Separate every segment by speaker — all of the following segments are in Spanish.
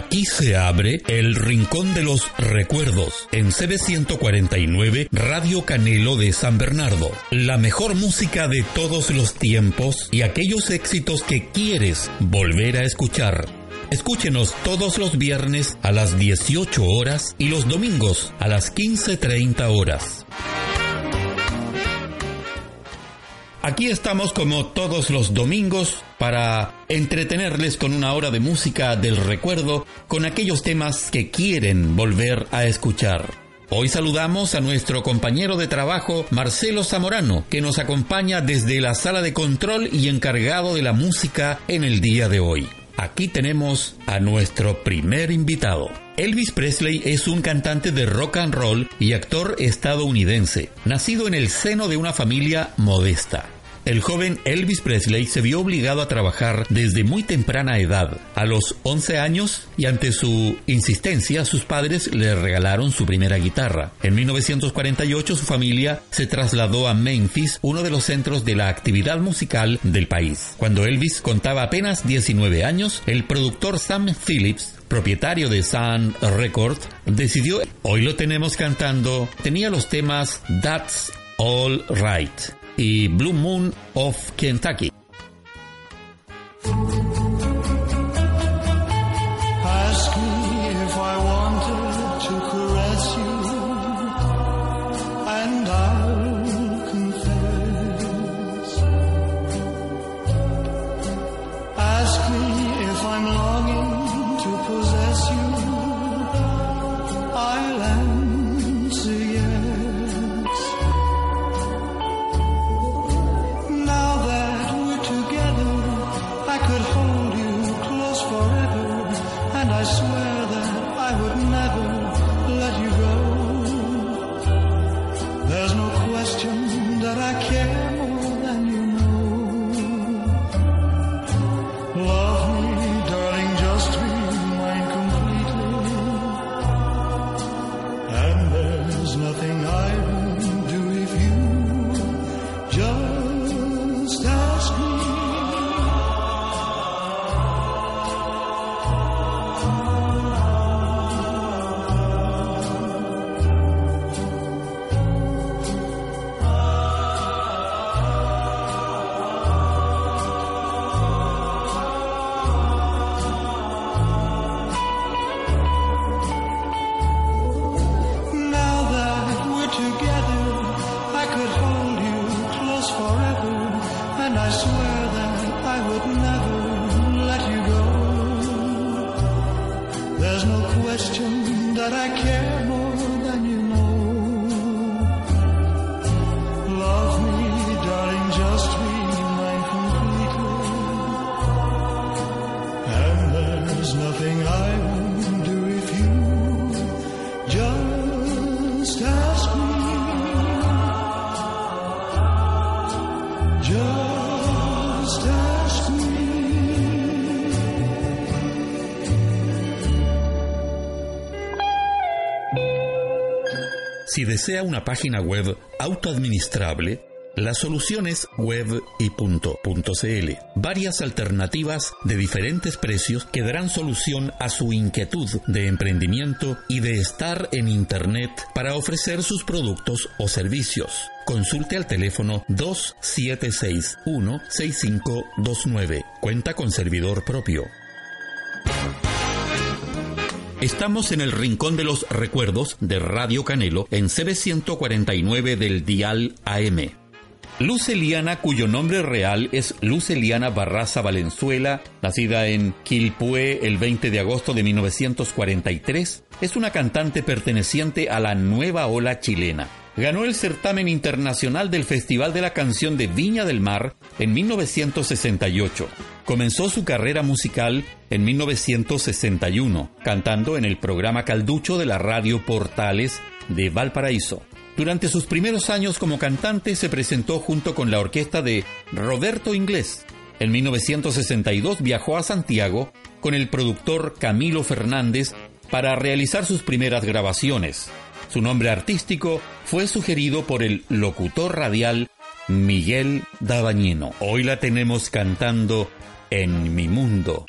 Speaker 1: Aquí se abre el Rincón de los Recuerdos en CB149 Radio Canelo de San Bernardo. La mejor música de todos los tiempos y aquellos éxitos que quieres volver a escuchar. Escúchenos todos los viernes a las 18 horas y los domingos a las 15.30 horas. Aquí estamos como todos los domingos para entretenerles con una hora de música del recuerdo con aquellos temas que quieren volver a escuchar. Hoy saludamos a nuestro compañero de trabajo Marcelo Zamorano, que nos acompaña desde la sala de control y encargado de la música en el día de hoy. Aquí tenemos a nuestro primer invitado. Elvis Presley es un cantante de rock and roll y actor estadounidense, nacido en el seno de una familia modesta. El joven Elvis Presley se vio obligado a trabajar desde muy temprana edad. A los 11 años y ante su insistencia, sus padres le regalaron su primera guitarra. En 1948 su familia se trasladó a Memphis, uno de los centros de la actividad musical del país. Cuando Elvis contaba apenas 19 años, el productor Sam Phillips propietario de Sun Records, decidió, hoy lo tenemos cantando, tenía los temas That's All Right y Blue Moon of Kentucky. Desea una página web autoadministrable, la solución es web y Varias alternativas de diferentes precios que darán solución a su inquietud de emprendimiento y de estar en Internet para ofrecer sus productos o servicios. Consulte al teléfono 2761-6529. Cuenta con servidor propio. Estamos en el Rincón de los Recuerdos de Radio Canelo en CB149 del Dial AM. Luceliana, cuyo nombre real es Luceliana Barraza Valenzuela, nacida en Quilpué el 20 de agosto de 1943, es una cantante perteneciente a la nueva ola chilena ganó el certamen internacional del Festival de la Canción de Viña del Mar en 1968. Comenzó su carrera musical en 1961, cantando en el programa Calducho de la radio Portales de Valparaíso. Durante sus primeros años como cantante se presentó junto con la orquesta de Roberto Inglés. En 1962 viajó a Santiago con el productor Camilo Fernández para realizar sus primeras grabaciones. Su nombre artístico fue sugerido por el locutor radial Miguel Dabañino. Hoy la tenemos cantando En mi mundo.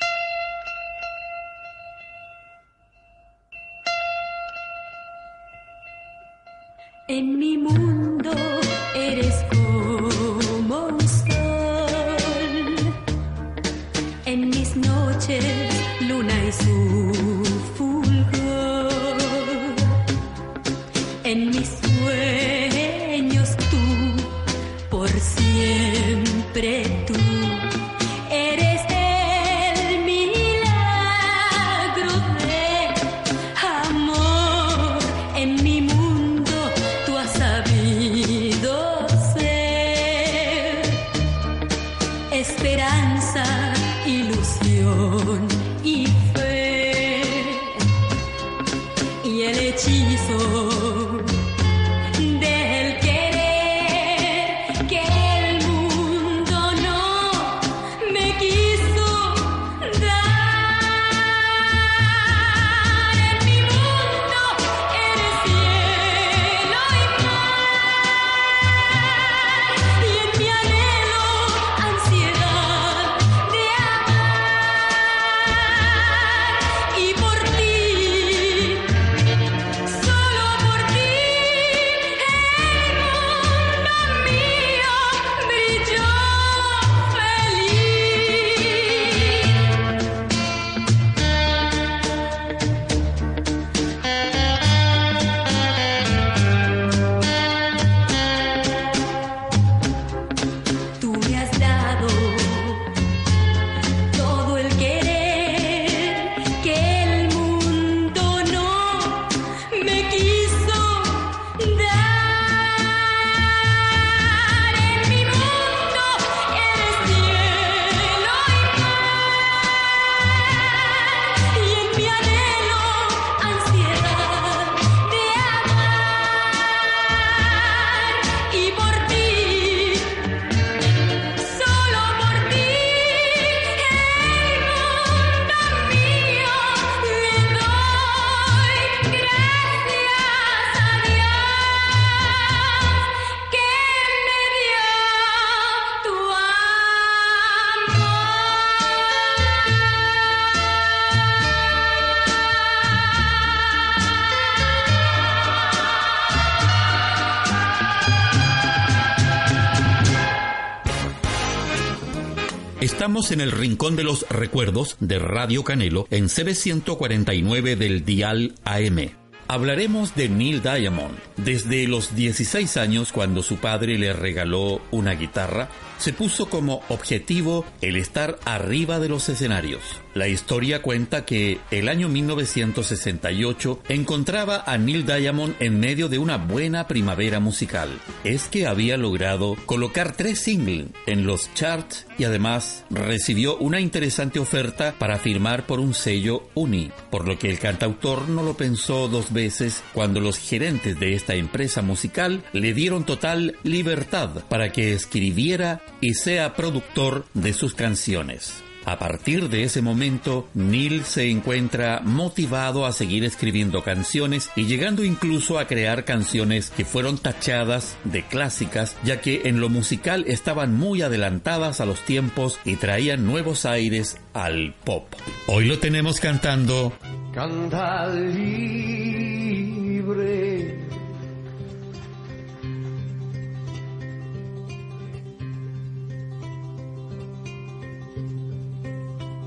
Speaker 1: Estamos en el rincón de los recuerdos de Radio Canelo en CB149 del Dial AM. Hablaremos de Neil Diamond. Desde los 16 años, cuando su padre le regaló una guitarra, se puso como objetivo el estar arriba de los escenarios. La historia cuenta que el año 1968 encontraba a Neil Diamond en medio de una buena primavera musical. Es que había logrado colocar tres singles en los charts y además recibió una interesante oferta para firmar por un sello Uni, por lo que el cantautor no lo pensó dos veces cuando los gerentes de esta empresa musical le dieron total libertad para que escribiera y sea productor de sus canciones. A partir de ese momento, Neil se encuentra motivado a seguir escribiendo canciones y llegando incluso a crear canciones que fueron tachadas de clásicas, ya que en lo musical estaban muy adelantadas a los tiempos y traían nuevos aires al pop. Hoy lo tenemos cantando.
Speaker 2: Canta libre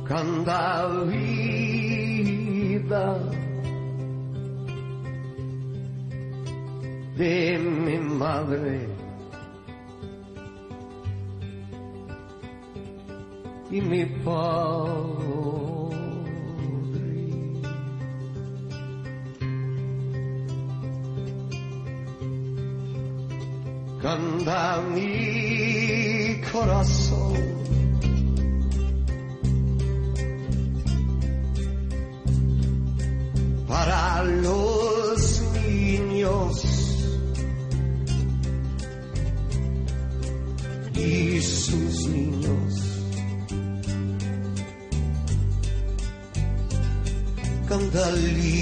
Speaker 2: canta vida de mi madre y mi padre. Canta mi corazón para los niños y sus niños. Canta libre.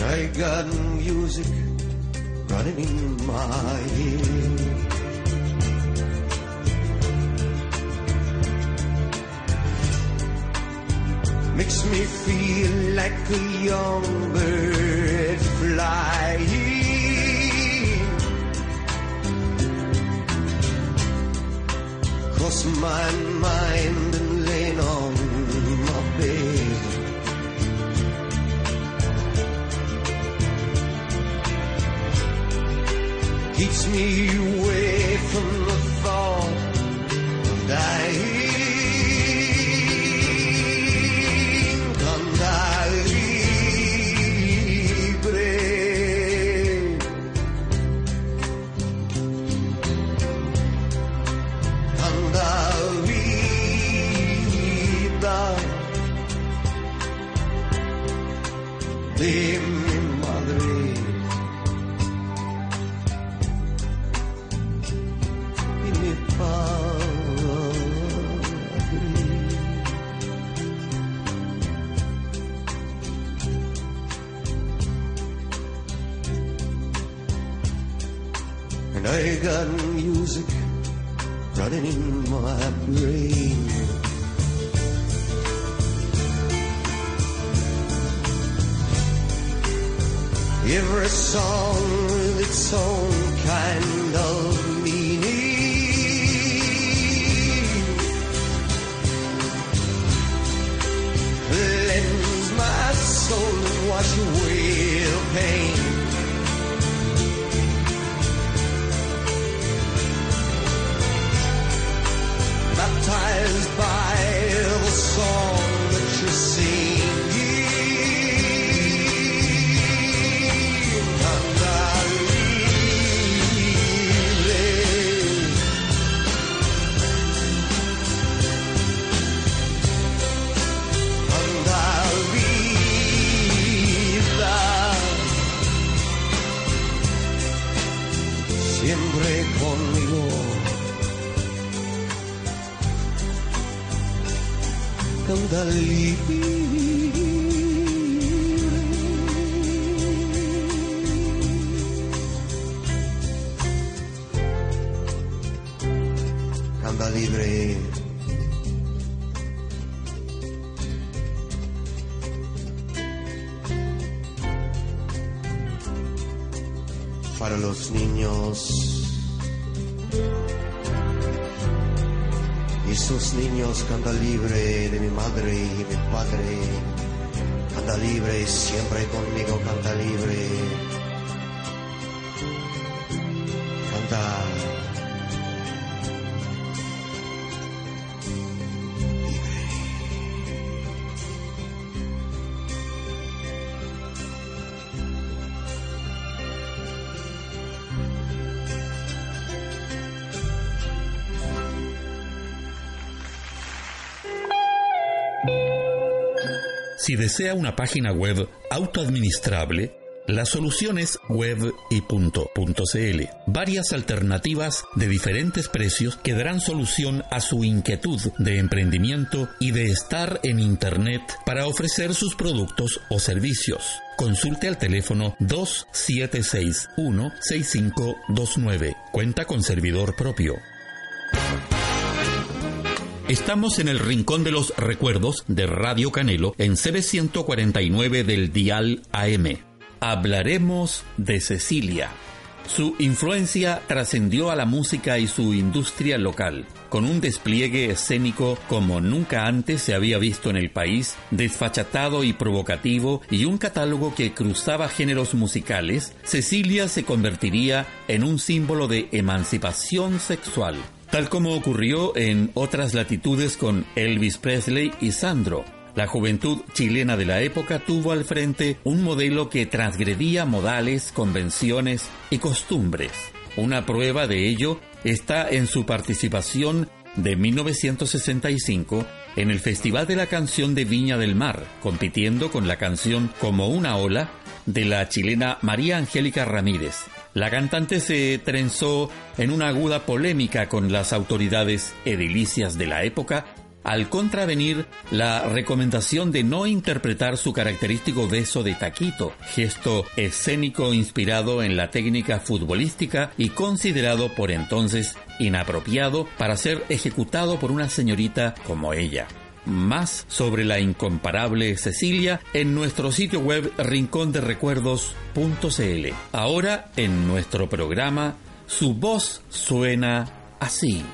Speaker 2: I got music running in my ear. makes me feel like a young bird flying. Cross my mind and lay on my bed. Keeps me Every song with its own kind of meaning. Cleanse my soul and wash away the pain. You. Niños canta libre de mi madre y mi padre. Canta libre, siempre conmigo canta libre.
Speaker 1: Si desea una página web autoadministrable, la solución es web y. Varias alternativas de diferentes precios que darán solución a su inquietud de emprendimiento y de estar en Internet para ofrecer sus productos o servicios. Consulte al teléfono 2761-6529. Cuenta con servidor propio. Estamos en el Rincón de los Recuerdos de Radio Canelo en CB149 del Dial AM. Hablaremos de Cecilia. Su influencia trascendió a la música y su industria local, con un despliegue escénico como nunca antes se había visto en el país, desfachatado y provocativo, y un catálogo que cruzaba géneros musicales, Cecilia se convertiría en un símbolo de emancipación sexual tal como ocurrió en otras latitudes con Elvis Presley y Sandro. La juventud chilena de la época tuvo al frente un modelo que transgredía modales, convenciones y costumbres. Una prueba de ello está en su participación de 1965 en el Festival de la Canción de Viña del Mar, compitiendo con la canción Como una ola de la chilena María Angélica Ramírez. La cantante se trenzó en una aguda polémica con las autoridades edilicias de la época al contravenir la recomendación de no interpretar su característico beso de taquito, gesto escénico inspirado en la técnica futbolística y considerado por entonces inapropiado para ser ejecutado por una señorita como ella. Más sobre la incomparable Cecilia en nuestro sitio web rinconderecuerdos.cl. Ahora en nuestro programa, su voz suena así.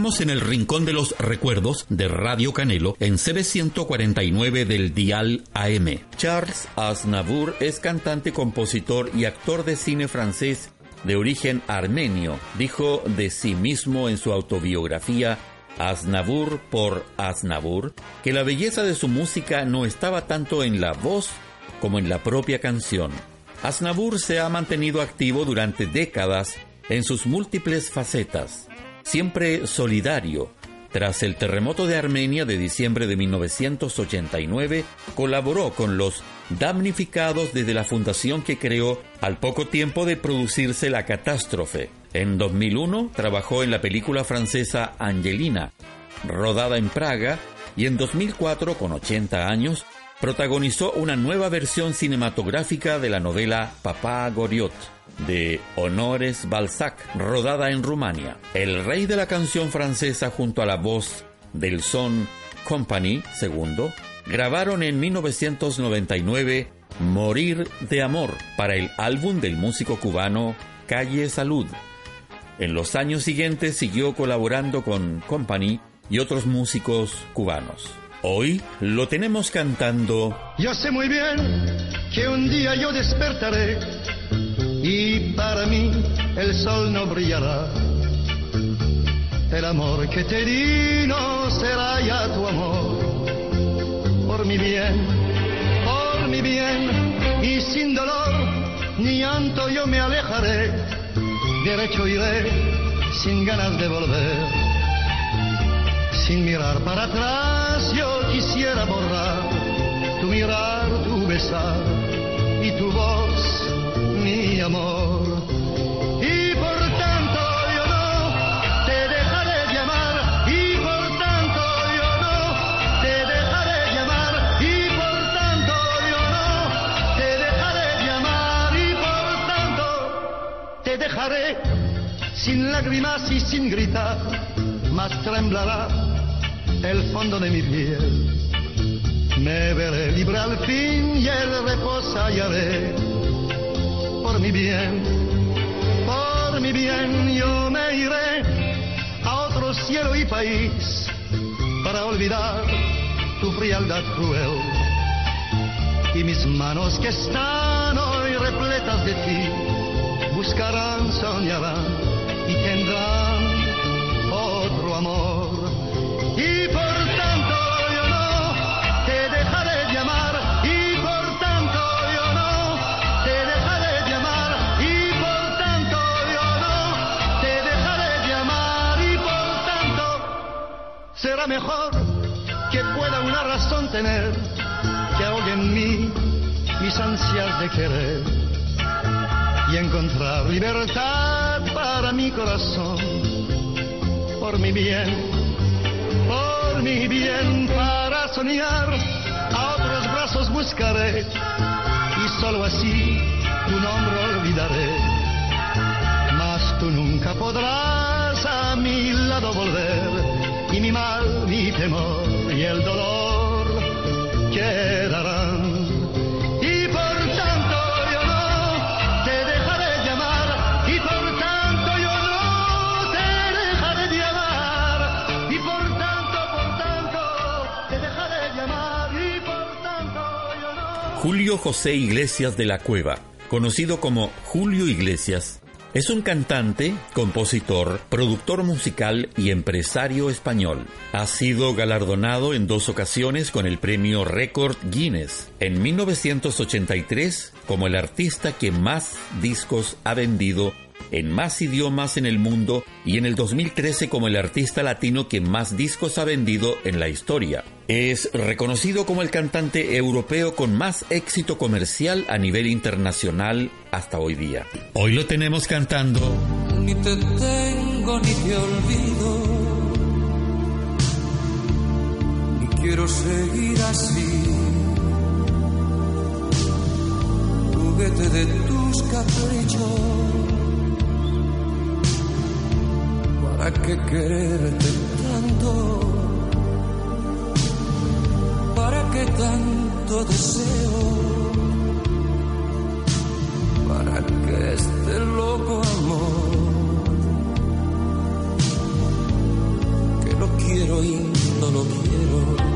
Speaker 1: Estamos en el rincón de los recuerdos de Radio Canelo en CB149 del Dial AM. Charles Aznavour es cantante, compositor y actor de cine francés de origen armenio. Dijo de sí mismo en su autobiografía Aznavour por Aznavour que la belleza de su música no estaba tanto en la voz como en la propia canción. Aznavour se ha mantenido activo durante décadas en sus múltiples facetas siempre solidario. Tras el terremoto de Armenia de diciembre de 1989, colaboró con los damnificados desde la fundación que creó al poco tiempo de producirse la catástrofe. En 2001 trabajó en la película francesa Angelina, rodada en Praga, y en 2004, con 80 años, protagonizó una nueva versión cinematográfica de la novela Papá Goriot de Honores Balzac, rodada en Rumania. El rey de la canción francesa junto a la voz del Son Company II grabaron en 1999 Morir de Amor para el álbum del músico cubano Calle Salud. En los años siguientes siguió colaborando con Company y otros músicos cubanos. Hoy lo tenemos cantando.
Speaker 3: Yo sé muy bien que un día yo despertaré y para mí el sol no brillará. El amor que te di no será ya tu amor. Por mi bien, por mi bien, y sin dolor ni llanto yo me alejaré. Derecho iré sin ganas de volver. Sin mirar para atrás yo quisiera borrar tu mirar, tu besar y tu voz mi amor. Y por tanto yo no te dejaré llamar, y por tanto yo no te dejaré llamar, y por tanto yo no te dejaré llamar, y por tanto te dejaré sin lágrimas y sin gritar, más temblará el fondo de mi piel. Me veré libre al fin y el reposo hallaré mi bien, por mi bien yo me iré a otro cielo y país para olvidar tu frialdad cruel. Y mis manos que están hoy repletas de ti, buscarán, soñarán y tendrán tener que ahogue en mí mis ansias de querer y encontrar libertad para mi corazón por mi bien por mi bien para soñar, a otros brazos buscaré y solo así tu nombre olvidaré. Mas tú nunca podrás a mi lado volver y mi mal, mi temor y el dolor quedarán. Y por tanto yo no te dejaré llamar y por tanto yo no te dejaré llamar y por tanto, por tanto te dejaré llamar y por tanto yo no.
Speaker 1: Julio José Iglesias de la Cueva, conocido como Julio Iglesias, es un cantante, compositor, productor musical y empresario español. Ha sido galardonado en dos ocasiones con el premio Record Guinness. En 1983 como el artista que más discos ha vendido en más idiomas en el mundo y en el 2013 como el artista latino que más discos ha vendido en la historia. Es reconocido como el cantante europeo con más éxito comercial a nivel internacional hasta hoy día. Hoy lo tenemos cantando.
Speaker 4: Ni te tengo ni te olvido. Ni quiero seguir así. De tus caprichos. ¿Para qué quererte tanto? ¿Para qué tanto deseo? ¿Para qué este loco amor? solo quiero. Y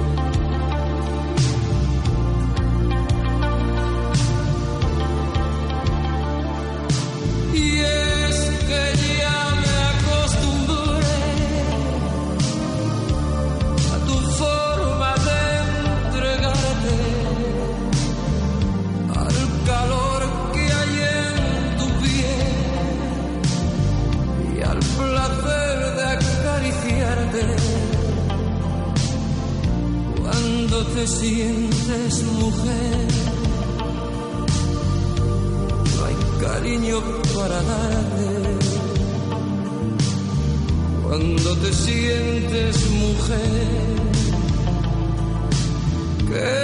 Speaker 4: te sientes mujer. No hay cariño para darte cuando te sientes mujer. ¿Qué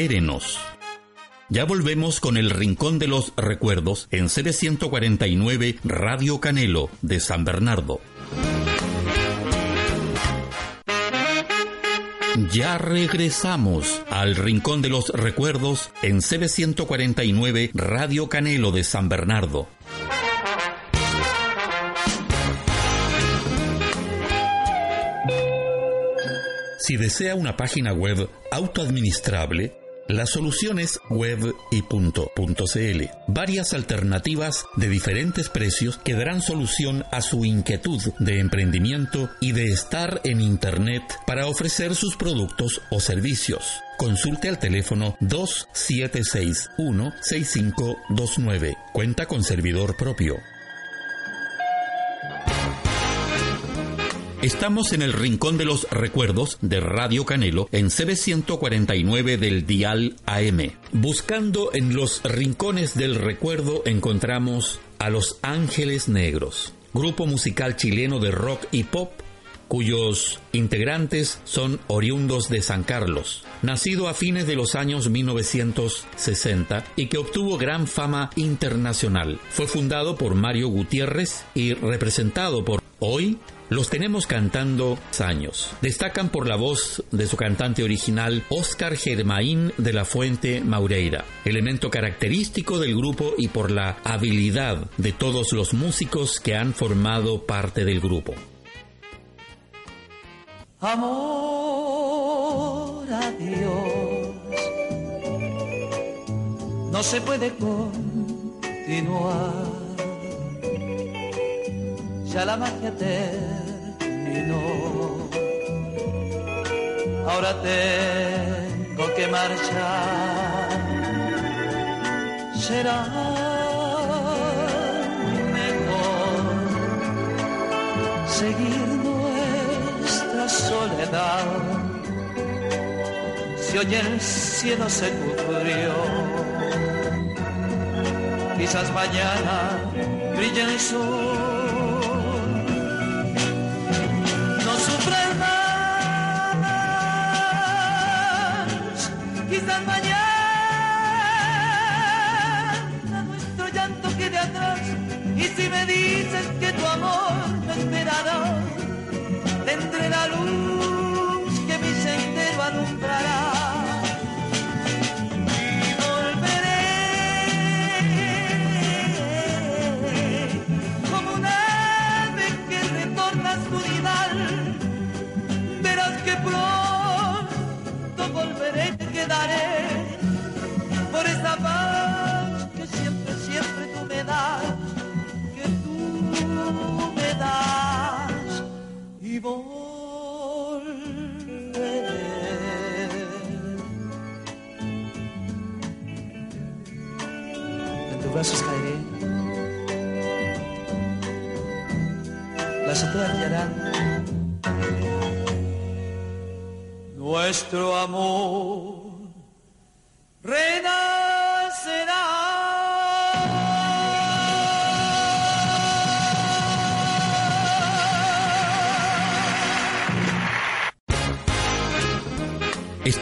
Speaker 1: Espérenos. Ya volvemos con el Rincón de los Recuerdos en CB149 Radio Canelo de San Bernardo. Ya regresamos al Rincón de los Recuerdos en CB149 Radio Canelo de San Bernardo. Si desea una página web autoadministrable, la solución es web y punto, punto CL. Varias alternativas de diferentes precios que darán solución a su inquietud de emprendimiento y de estar en Internet para ofrecer sus productos o servicios. Consulte al teléfono 2761-6529. Cuenta con servidor propio. Estamos en el Rincón de los Recuerdos de Radio Canelo en CB149 del Dial AM. Buscando en los rincones del recuerdo encontramos a Los Ángeles Negros, grupo musical chileno de rock y pop cuyos integrantes son oriundos de San Carlos, nacido a fines de los años 1960 y que obtuvo gran fama internacional. Fue fundado por Mario Gutiérrez y representado por hoy los tenemos cantando años. Destacan por la voz de su cantante original, Oscar Germain de la Fuente Maureira, elemento característico del grupo y por la habilidad de todos los músicos que han formado parte del grupo.
Speaker 4: Amor a Dios, no se puede continuar. Ya la magia terminó
Speaker 5: Ahora tengo que marchar. Será mejor seguir nuestra soledad. Si hoy el cielo se cubrió, quizás mañana brille el sol. Mañana nuestro llanto quede atrás. Y si me dices que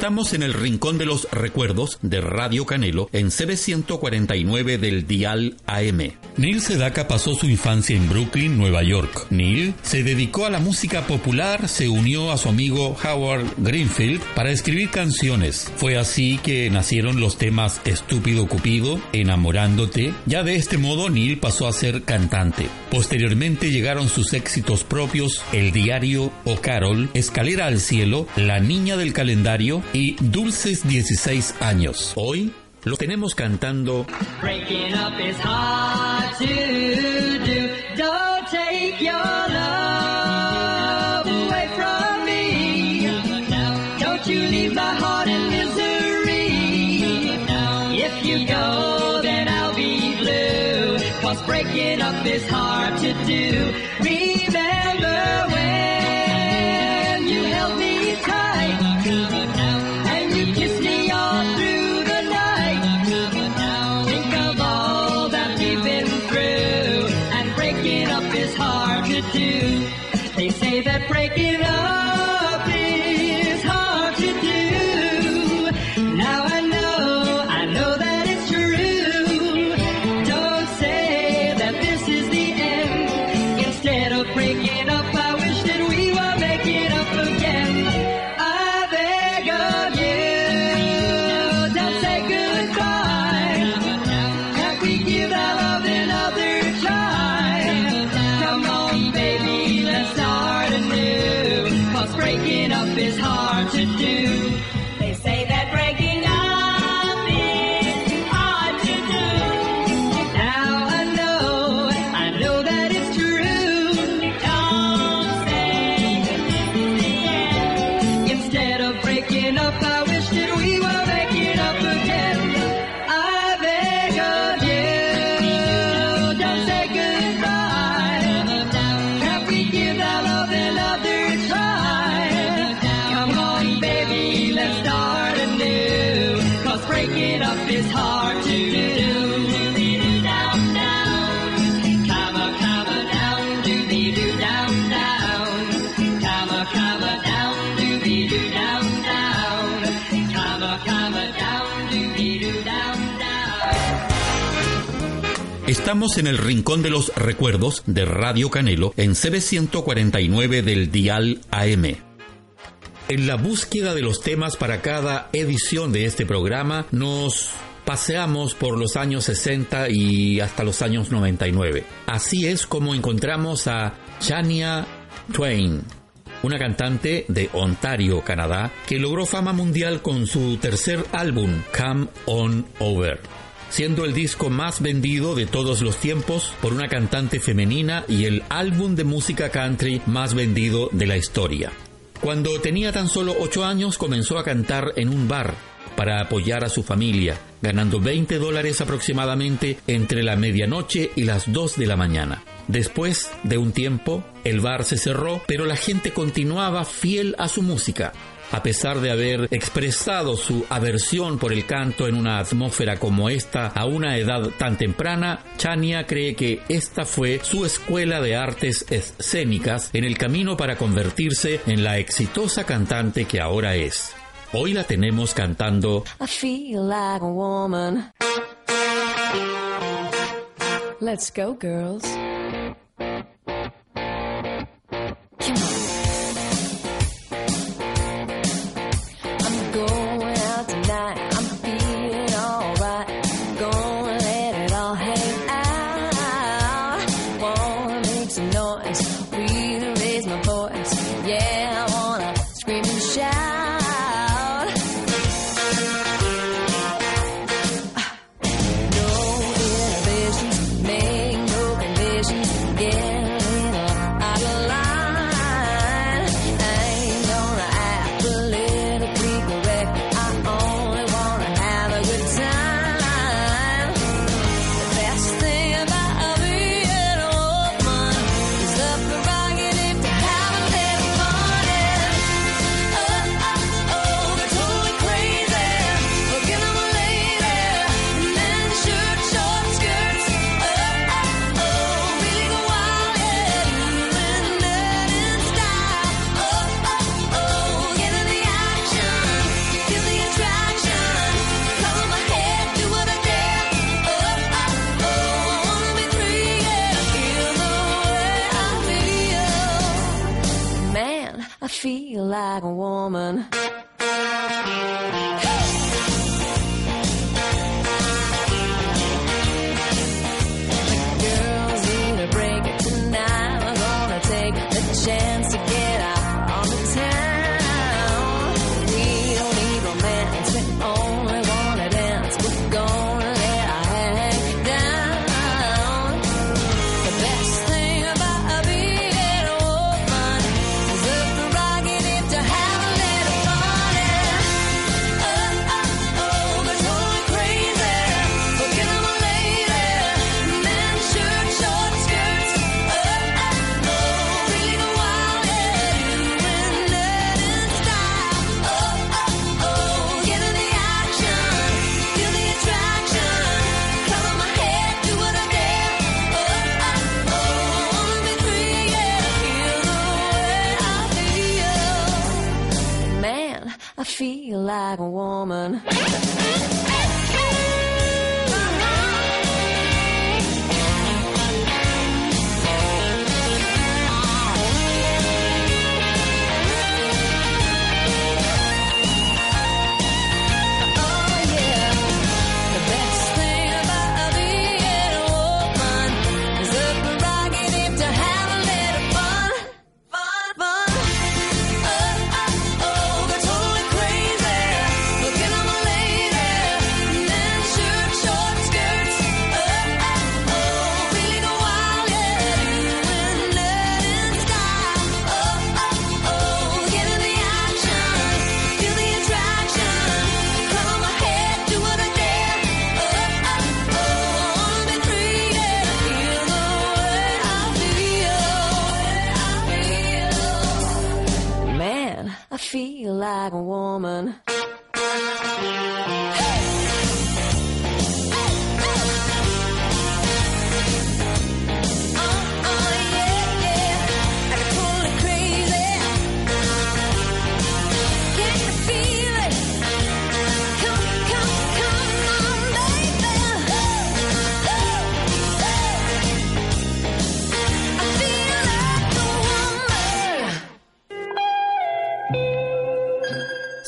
Speaker 1: Estamos en el Rincón de los Recuerdos de Radio Canelo en CB149 del Dial AM. Neil Sedaka pasó su infancia en Brooklyn, Nueva York. Neil se dedicó a la música popular, se unió a su amigo Howard Greenfield para escribir canciones. Fue así que nacieron los temas Estúpido Cupido, Enamorándote. Ya de este modo Neil pasó a ser cantante. Posteriormente llegaron sus éxitos propios El Diario o Carol, Escalera al Cielo, La Niña del Calendario Dulces 16 años. Hoy los tenemos cantando
Speaker 6: Breaking up is hard to do. Don't take your love away from me. Don't you leave my heart in misery. If you go, then I'll be blue. Cause breaking up is hard Breaking up is hard to do.
Speaker 1: Estamos en el Rincón de los Recuerdos de Radio Canelo en CB149 del Dial AM. En la búsqueda de los temas para cada edición de este programa nos paseamos por los años 60 y hasta los años 99. Así es como encontramos a Shania Twain, una cantante de Ontario, Canadá, que logró fama mundial con su tercer álbum, Come On Over siendo el disco más vendido de todos los tiempos por una cantante femenina y el álbum de música country más vendido de la historia. Cuando tenía tan solo 8 años comenzó a cantar en un bar para apoyar a su familia, ganando 20 dólares aproximadamente entre la medianoche y las 2 de la mañana. Después de un tiempo, el bar se cerró, pero la gente continuaba fiel a su música. A pesar de haber expresado su aversión por el canto en una atmósfera como esta a una edad tan temprana, Chania cree que esta fue su escuela de artes escénicas en el camino para convertirse en la exitosa cantante que ahora es. Hoy la tenemos cantando
Speaker 7: I feel like a woman. Let's go, girls.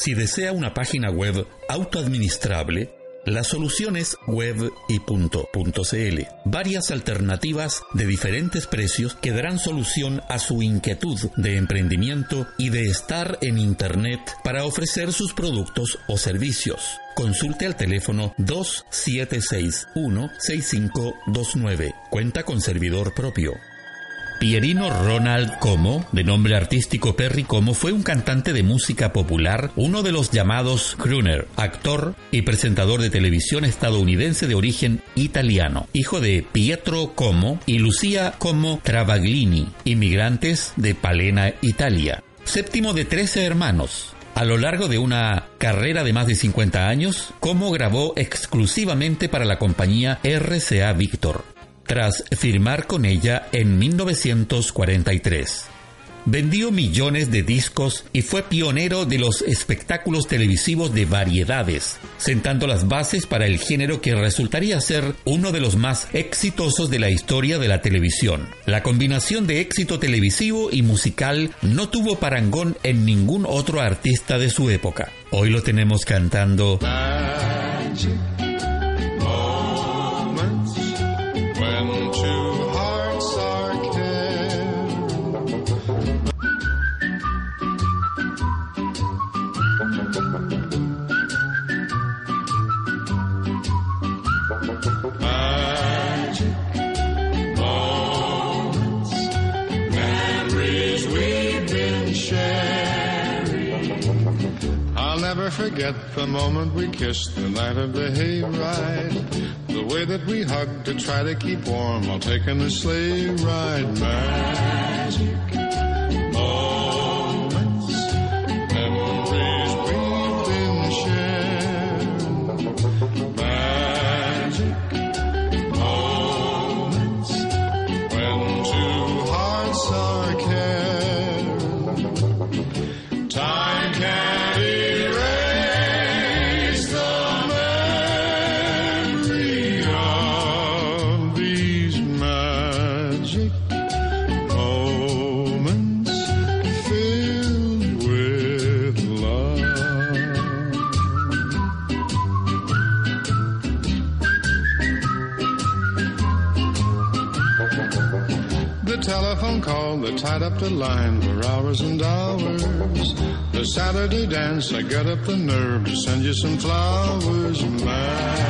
Speaker 1: Si desea una página web autoadministrable, la solución es web y Varias alternativas de diferentes precios que darán solución a su inquietud de emprendimiento y de estar en Internet para ofrecer sus productos o servicios. Consulte al teléfono 2761-6529. Cuenta con servidor propio. Pierino Ronald Como, de nombre artístico Perry Como, fue un cantante de música popular, uno de los llamados crooner, actor y presentador de televisión estadounidense de origen italiano, hijo de Pietro Como y Lucia Como Travaglini, inmigrantes de Palena, Italia. Séptimo de 13 hermanos, a lo largo de una carrera de más de 50 años, Como grabó exclusivamente para la compañía RCA Victor tras firmar con ella en 1943. Vendió millones de discos y fue pionero de los espectáculos televisivos de variedades, sentando las bases para el género que resultaría ser uno de los más exitosos de la historia de la televisión. La combinación de éxito televisivo y musical no tuvo parangón en ningún otro artista de su época. Hoy lo tenemos cantando...
Speaker 8: forget the moment we kissed the night of the hayride. The way that we hugged to try to keep warm while taking the sleigh ride. Magic the line for hours and hours. The Saturday dance, I got up the nerve to send you some flowers. Magic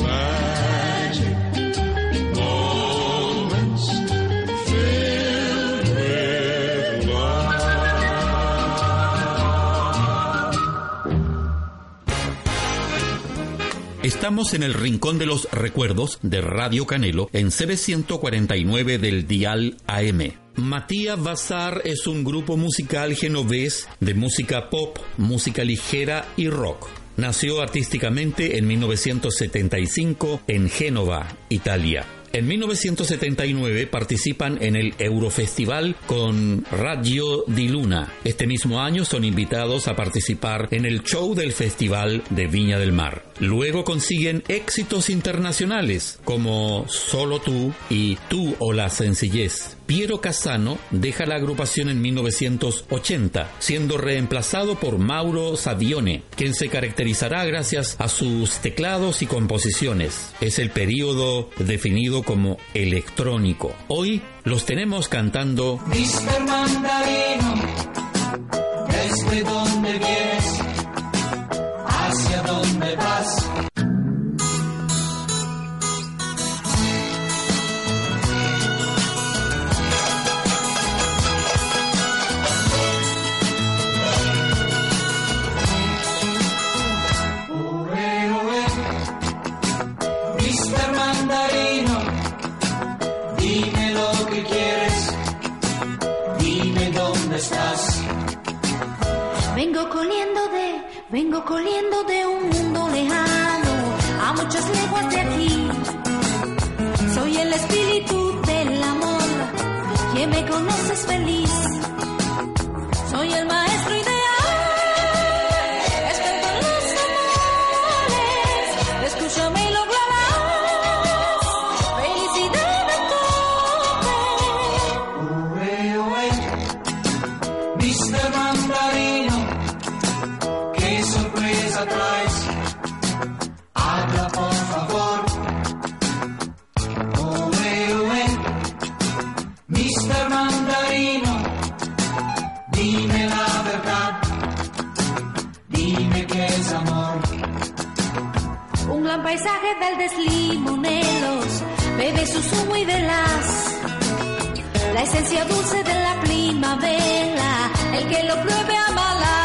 Speaker 1: Estamos en el rincón de los recuerdos de Radio Canelo en CB149 del Dial AM. Matías Bazar es un grupo musical genovés de música pop, música ligera y rock. Nació artísticamente en 1975 en Génova, Italia. En 1979 participan en el Eurofestival con Radio di Luna. Este mismo año son invitados a participar en el show del Festival de Viña del Mar. Luego consiguen éxitos internacionales como Solo tú y Tú o la sencillez. Piero Casano deja la agrupación en 1980, siendo reemplazado por Mauro Savione, quien se caracterizará gracias a sus teclados y composiciones. Es el periodo definido como electrónico. Hoy los tenemos cantando
Speaker 4: Mr. Mandarino, ¿desde dónde vienes? ¿Hacia dónde vas?
Speaker 7: Vengo coliendo de, vengo coliendo de un mundo lejano, a muchas leguas de aquí. Soy el espíritu del amor, quien me conoces feliz. Soy el maestro. paisaje del deslimonelos, bebe su zumo y verás la esencia dulce de la primavera, el que lo pruebe a
Speaker 9: amará.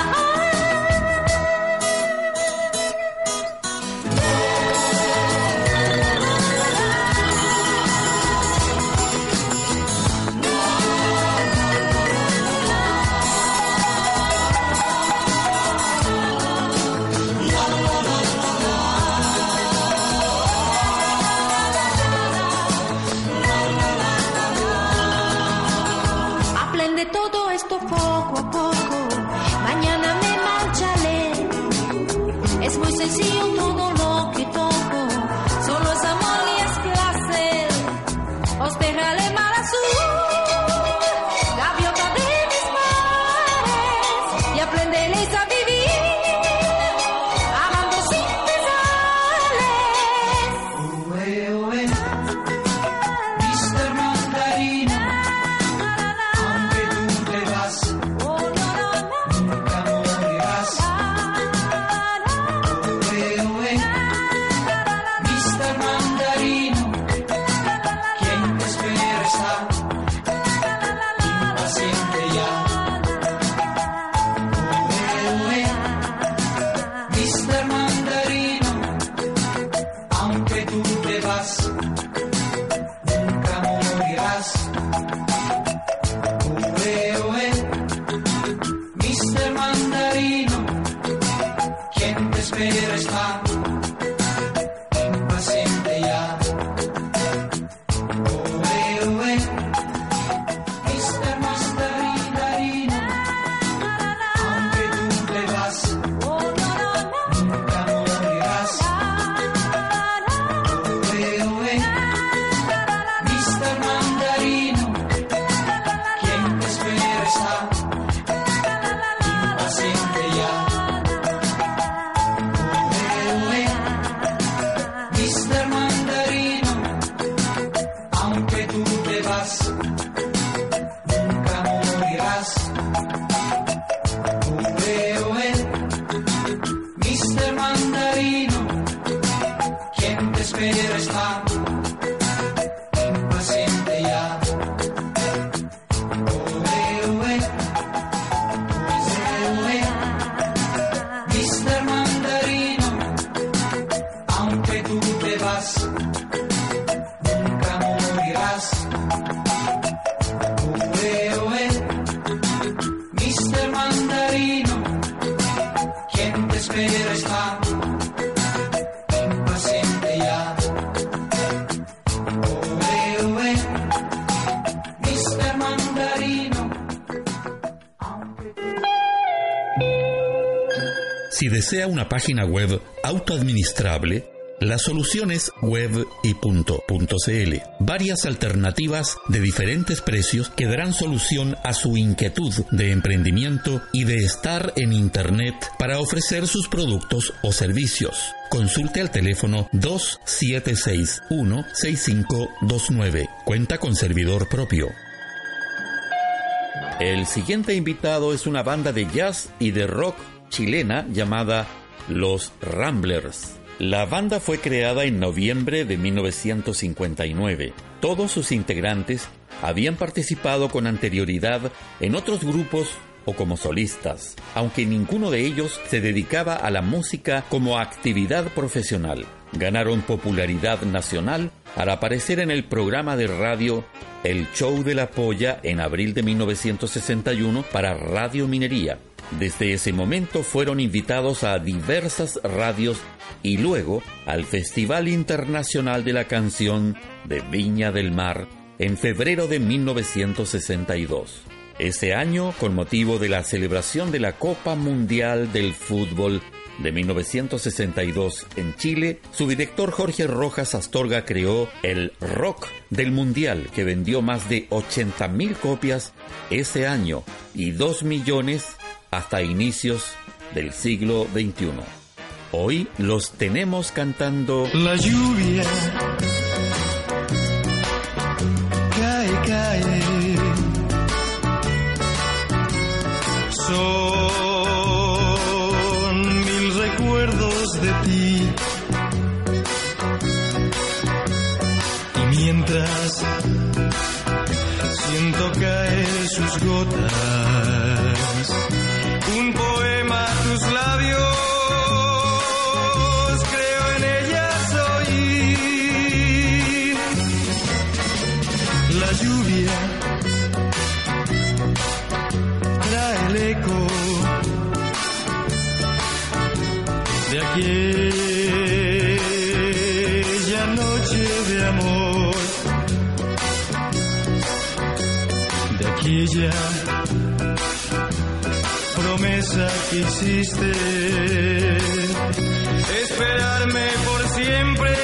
Speaker 9: página web autoadministrable, las soluciones web y CL. Varias alternativas de diferentes precios que darán solución a su inquietud de emprendimiento y de estar en Internet para ofrecer sus productos o servicios. Consulte al teléfono 2761-6529. Cuenta con servidor propio. El siguiente invitado es una banda de jazz y de rock chilena llamada los Ramblers. La banda fue creada en noviembre de 1959. Todos sus integrantes habían participado con anterioridad en otros grupos
Speaker 1: o como solistas, aunque ninguno de ellos se dedicaba a la música como actividad profesional. Ganaron popularidad nacional al aparecer en el programa de radio El Show de la Polla en abril de 1961 para Radio Minería. Desde ese momento fueron invitados a diversas radios y luego al Festival Internacional de la Canción de Viña del Mar en febrero de 1962. Ese año, con motivo de la celebración de la Copa Mundial del Fútbol de 1962 en Chile, su director Jorge Rojas Astorga creó el Rock del Mundial, que vendió más de 80.000 copias ese año y 2 millones hasta inicios del siglo XXI. Hoy los tenemos cantando
Speaker 10: La lluvia cae, cae. Son mil recuerdos de ti. Y mientras siento caer sus gotas, promesa que hiciste, esperarme por siempre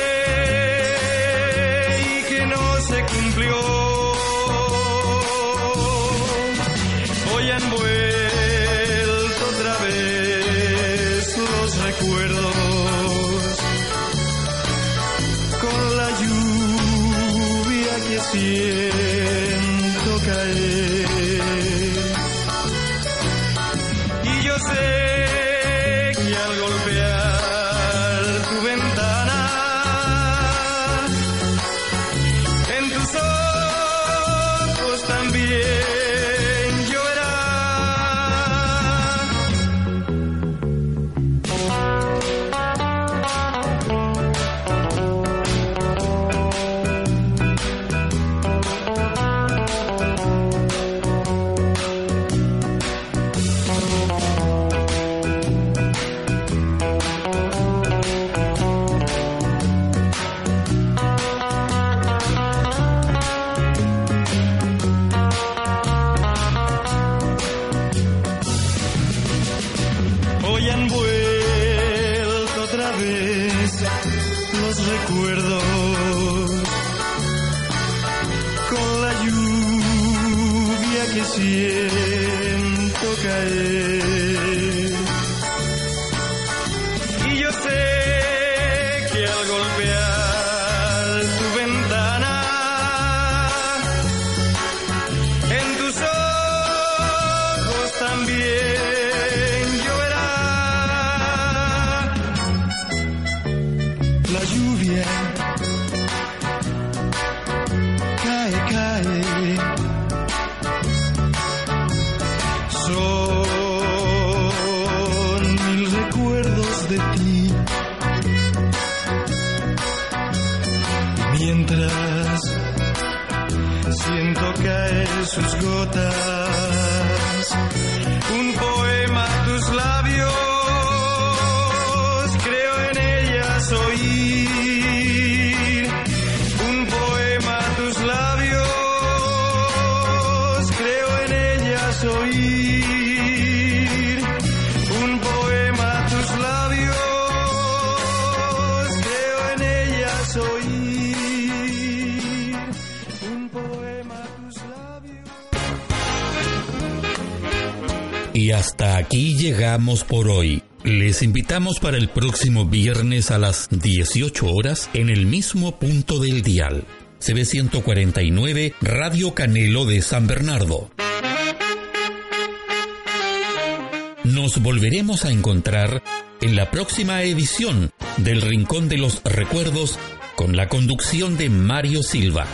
Speaker 1: por hoy. Les invitamos para el próximo viernes a las 18 horas en el mismo punto del dial. CB 149 Radio Canelo de San Bernardo. Nos volveremos a encontrar en la próxima edición del Rincón de los Recuerdos con la conducción de Mario Silva.